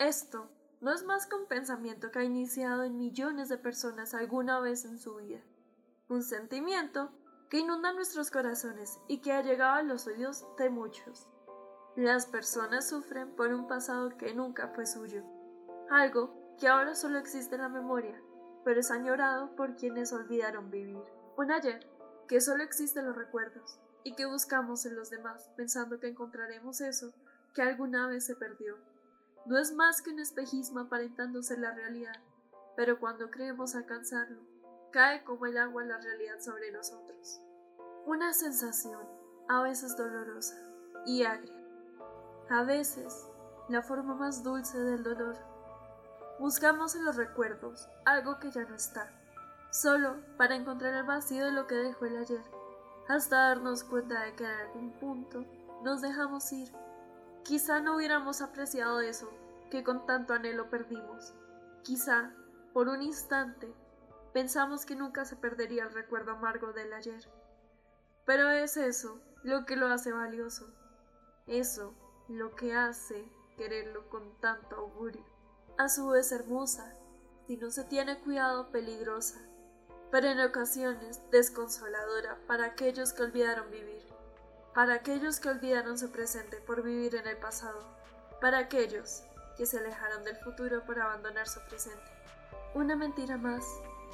Esto no es más que un pensamiento que ha iniciado en millones de personas alguna vez en su vida. Un sentimiento que inunda nuestros corazones y que ha llegado a los oídos de muchos. Las personas sufren por un pasado que nunca fue suyo, algo que ahora solo existe en la memoria, pero es añorado por quienes olvidaron vivir. Un ayer que solo existe en los recuerdos y que buscamos en los demás pensando que encontraremos eso que alguna vez se perdió. No es más que un espejismo aparentándose la realidad, pero cuando creemos alcanzarlo, cae como el agua la realidad sobre nosotros. Una sensación, a veces dolorosa y agria, a veces la forma más dulce del dolor. Buscamos en los recuerdos algo que ya no está, solo para encontrar el vacío de lo que dejó el ayer, hasta darnos cuenta de que en algún punto nos dejamos ir. Quizá no hubiéramos apreciado eso que con tanto anhelo perdimos. Quizá, por un instante, pensamos que nunca se perdería el recuerdo amargo del ayer. Pero es eso lo que lo hace valioso. Eso lo que hace quererlo con tanto augurio. A su vez hermosa, si no se tiene cuidado peligrosa, pero en ocasiones desconsoladora para aquellos que olvidaron vivir, para aquellos que olvidaron su presente por vivir en el pasado, para aquellos que se alejaron del futuro por abandonar su presente. Una mentira más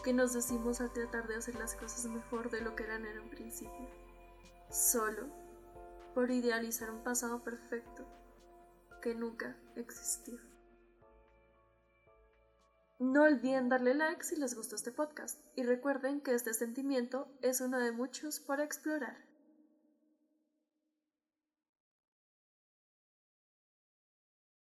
que nos decimos al tratar de hacer las cosas mejor de lo que eran en un principio, solo por idealizar un pasado perfecto que nunca existió. No olviden darle like si les gustó este podcast y recuerden que este sentimiento es uno de muchos por explorar.